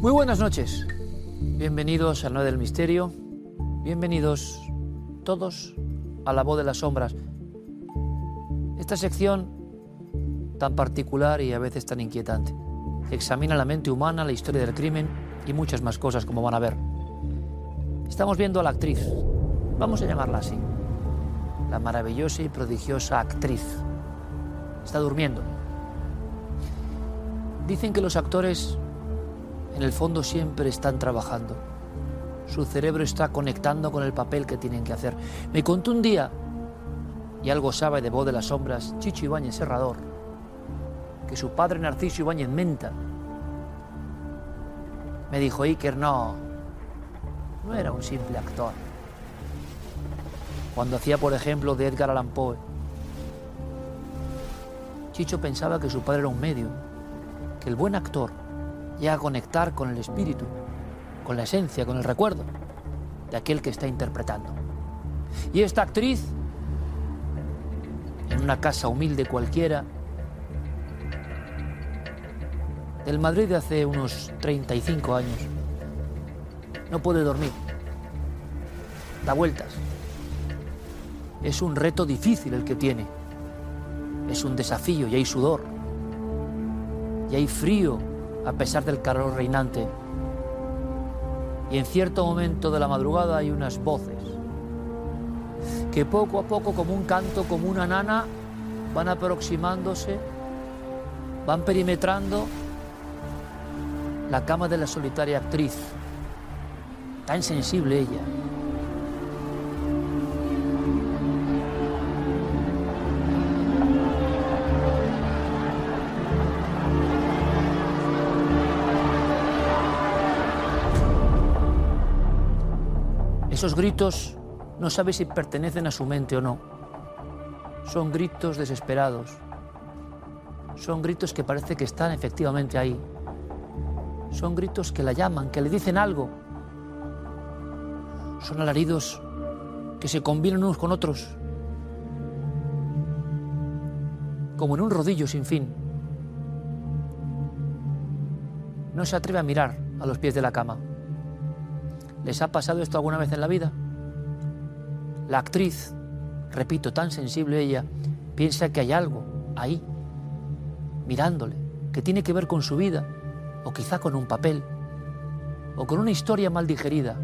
Muy buenas noches. Bienvenidos al Noé del Misterio. Bienvenidos todos a La Voz de las Sombras. Esta sección tan particular y a veces tan inquietante. Examina la mente humana, la historia del crimen y muchas más cosas como van a ver. Estamos viendo a la actriz, vamos a llamarla así, la maravillosa y prodigiosa actriz. Está durmiendo. Dicen que los actores en el fondo siempre están trabajando. Su cerebro está conectando con el papel que tienen que hacer. Me contó un día, y algo sabe de voz de las sombras, Chicho Ibáñez Serrador, que su padre Narciso Ibáñez Menta me dijo, Iker, no, no era un simple actor. Cuando hacía, por ejemplo, de Edgar Allan Poe, Chicho pensaba que su padre era un medio, que el buen actor llega a conectar con el espíritu, con la esencia, con el recuerdo de aquel que está interpretando. Y esta actriz, en una casa humilde cualquiera, del Madrid de hace unos 35 años, no puede dormir, da vueltas. Es un reto difícil el que tiene, es un desafío y hay sudor, y hay frío a pesar del calor reinante. Y en cierto momento de la madrugada hay unas voces que poco a poco, como un canto, como una nana, van aproximándose, van perimetrando la cama de la solitaria actriz, tan sensible ella. Esos gritos no sabe si pertenecen a su mente o no. Son gritos desesperados. Son gritos que parece que están efectivamente ahí. Son gritos que la llaman, que le dicen algo. Son alaridos que se combinan unos con otros. Como en un rodillo sin fin. No se atreve a mirar a los pies de la cama. ¿Les ha pasado esto alguna vez en la vida? La actriz, repito, tan sensible ella, piensa que hay algo ahí, mirándole, que tiene que ver con su vida, o quizá con un papel, o con una historia mal digerida.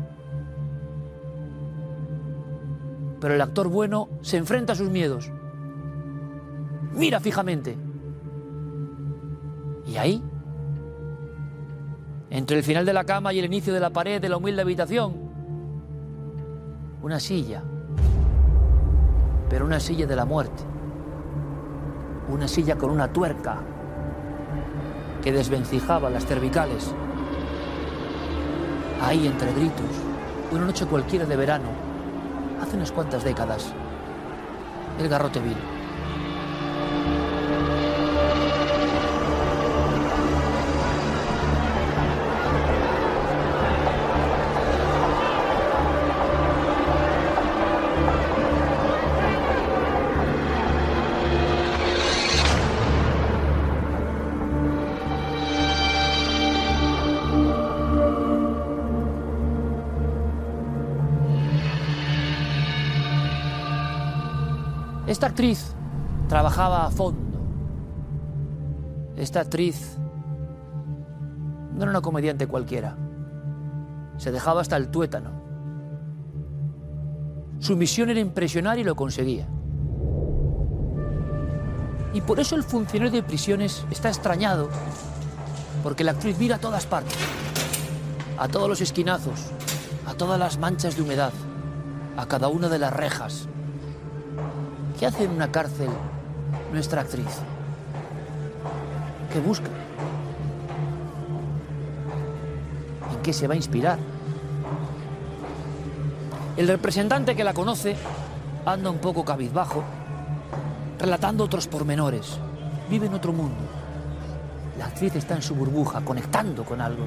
Pero el actor bueno se enfrenta a sus miedos. Mira fijamente. Y ahí entre el final de la cama y el inicio de la pared de la humilde habitación. Una silla, pero una silla de la muerte. Una silla con una tuerca que desvencijaba las cervicales. Ahí entre gritos, una noche cualquiera de verano, hace unas cuantas décadas, el garrote vil. Esta actriz trabajaba a fondo. Esta actriz no era una comediante cualquiera. Se dejaba hasta el tuétano. Su misión era impresionar y lo conseguía. Y por eso el funcionario de prisiones está extrañado, porque la actriz mira a todas partes, a todos los esquinazos, a todas las manchas de humedad, a cada una de las rejas. ¿Qué hace en una cárcel nuestra actriz? ¿Qué busca? ¿En qué se va a inspirar? El representante que la conoce anda un poco cabizbajo, relatando otros pormenores. Vive en otro mundo. La actriz está en su burbuja, conectando con algo.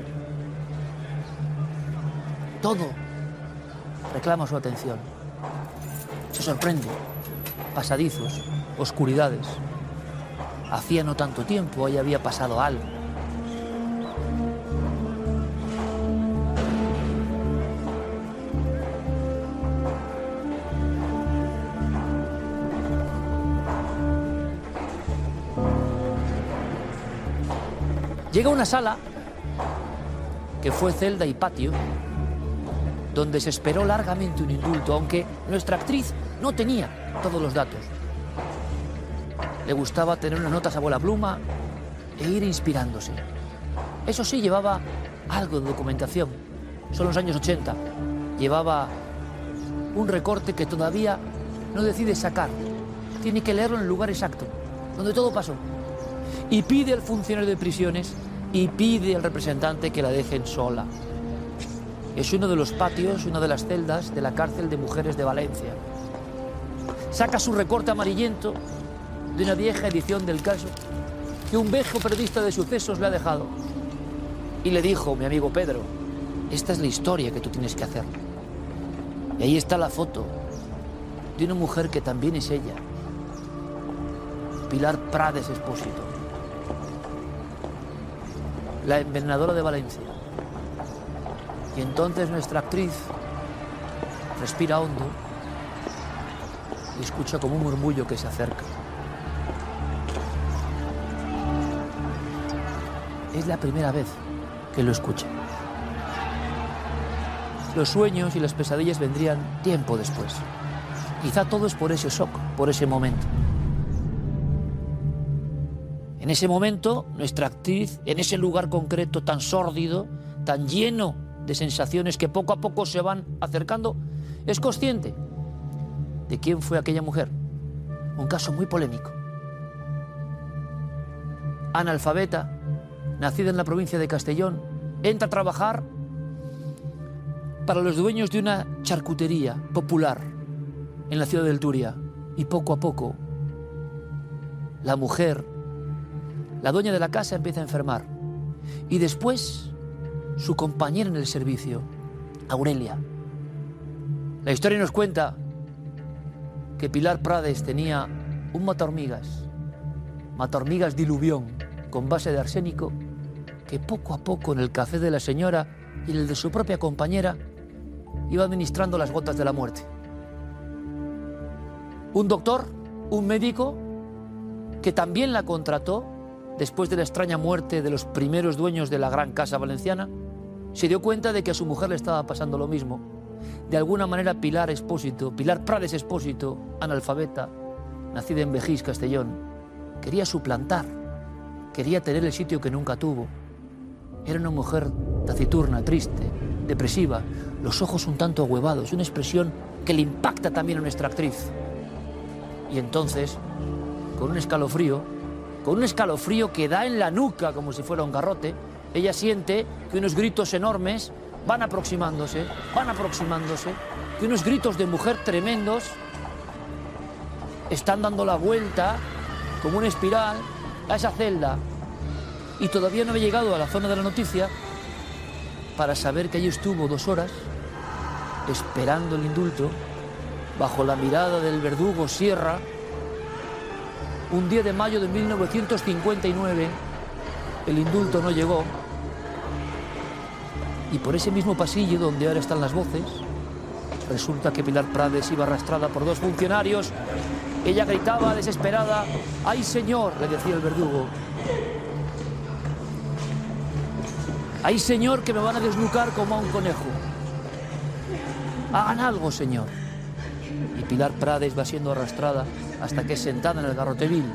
Todo reclama su atención. Se sorprende. Pasadizos, oscuridades. Hacía no tanto tiempo, ahí había pasado algo. Llega a una sala que fue celda y patio, donde se esperó largamente un indulto, aunque nuestra actriz no tenía todos los datos. Le gustaba tener unas notas a bola pluma e ir inspirándose. Eso sí, llevaba algo de documentación. Son los años 80. Llevaba un recorte que todavía no decide sacar. Tiene que leerlo en el lugar exacto, donde todo pasó. Y pide al funcionario de prisiones y pide al representante que la dejen sola. Es uno de los patios, una de las celdas de la cárcel de mujeres de Valencia. Saca su recorte amarillento de una vieja edición del caso que un viejo periodista de sucesos le ha dejado. Y le dijo, mi amigo Pedro, esta es la historia que tú tienes que hacer. Y ahí está la foto de una mujer que también es ella, Pilar Prades Espósito, la envenenadora de Valencia. Y entonces nuestra actriz respira hondo y escucha como un murmullo que se acerca. Es la primera vez que lo escucha. Los sueños y las pesadillas vendrían tiempo después. Quizá todo es por ese shock, por ese momento. En ese momento, nuestra actriz, en ese lugar concreto tan sórdido, tan lleno de sensaciones que poco a poco se van acercando, es consciente de quién fue aquella mujer. Un caso muy polémico. Analfabeta, nacida en la provincia de Castellón, entra a trabajar para los dueños de una charcutería popular en la ciudad del Turia. Y poco a poco, la mujer, la dueña de la casa, empieza a enfermar. Y después, su compañera en el servicio, Aurelia. La historia nos cuenta que Pilar Prades tenía un mata hormigas, mata hormigas diluvión, con base de arsénico, que poco a poco en el café de la señora y en el de su propia compañera iba administrando las gotas de la muerte. Un doctor, un médico, que también la contrató después de la extraña muerte de los primeros dueños de la gran casa valenciana, se dio cuenta de que a su mujer le estaba pasando lo mismo. De alguna manera Pilar Espósito, Pilar Prades Espósito, analfabeta, nacida en Vejís, Castellón, quería suplantar, quería tener el sitio que nunca tuvo. Era una mujer taciturna, triste, depresiva, los ojos un tanto ahuevados, una expresión que le impacta también a nuestra actriz. Y entonces, con un escalofrío, con un escalofrío que da en la nuca como si fuera un garrote, ella siente que unos gritos enormes van aproximándose, van aproximándose, que unos gritos de mujer tremendos están dando la vuelta como una espiral a esa celda. Y todavía no había llegado a la zona de la noticia para saber que allí estuvo dos horas esperando el indulto bajo la mirada del verdugo Sierra un día de mayo de 1959 el indulto no llegó y por ese mismo pasillo donde ahora están las voces resulta que Pilar Prades iba arrastrada por dos funcionarios Ella gritaba desesperada, ¡ay señor! le decía el verdugo. ¡ay señor que me van a desnucar como a un conejo! Hagan algo, señor. Y Pilar Prades va siendo arrastrada hasta que es sentada en el garrotevil.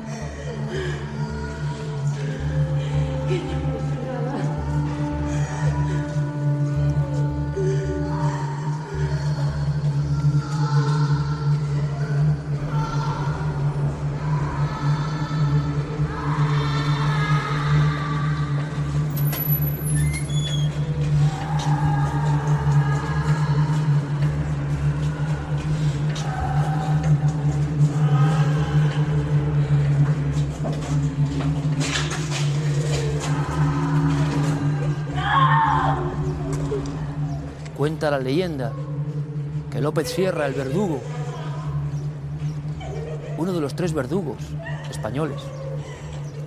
La leyenda que López Sierra, el verdugo, uno de los tres verdugos españoles,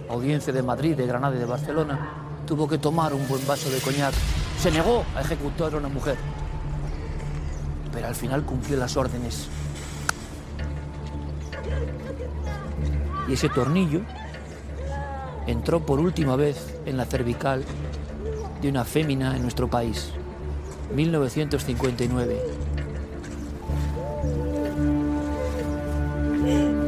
audiencia de Madrid, de Granada y de Barcelona, tuvo que tomar un buen vaso de coñac. Se negó a ejecutar a una mujer, pero al final cumplió las órdenes. Y ese tornillo entró por última vez en la cervical de una fémina en nuestro país. 1959.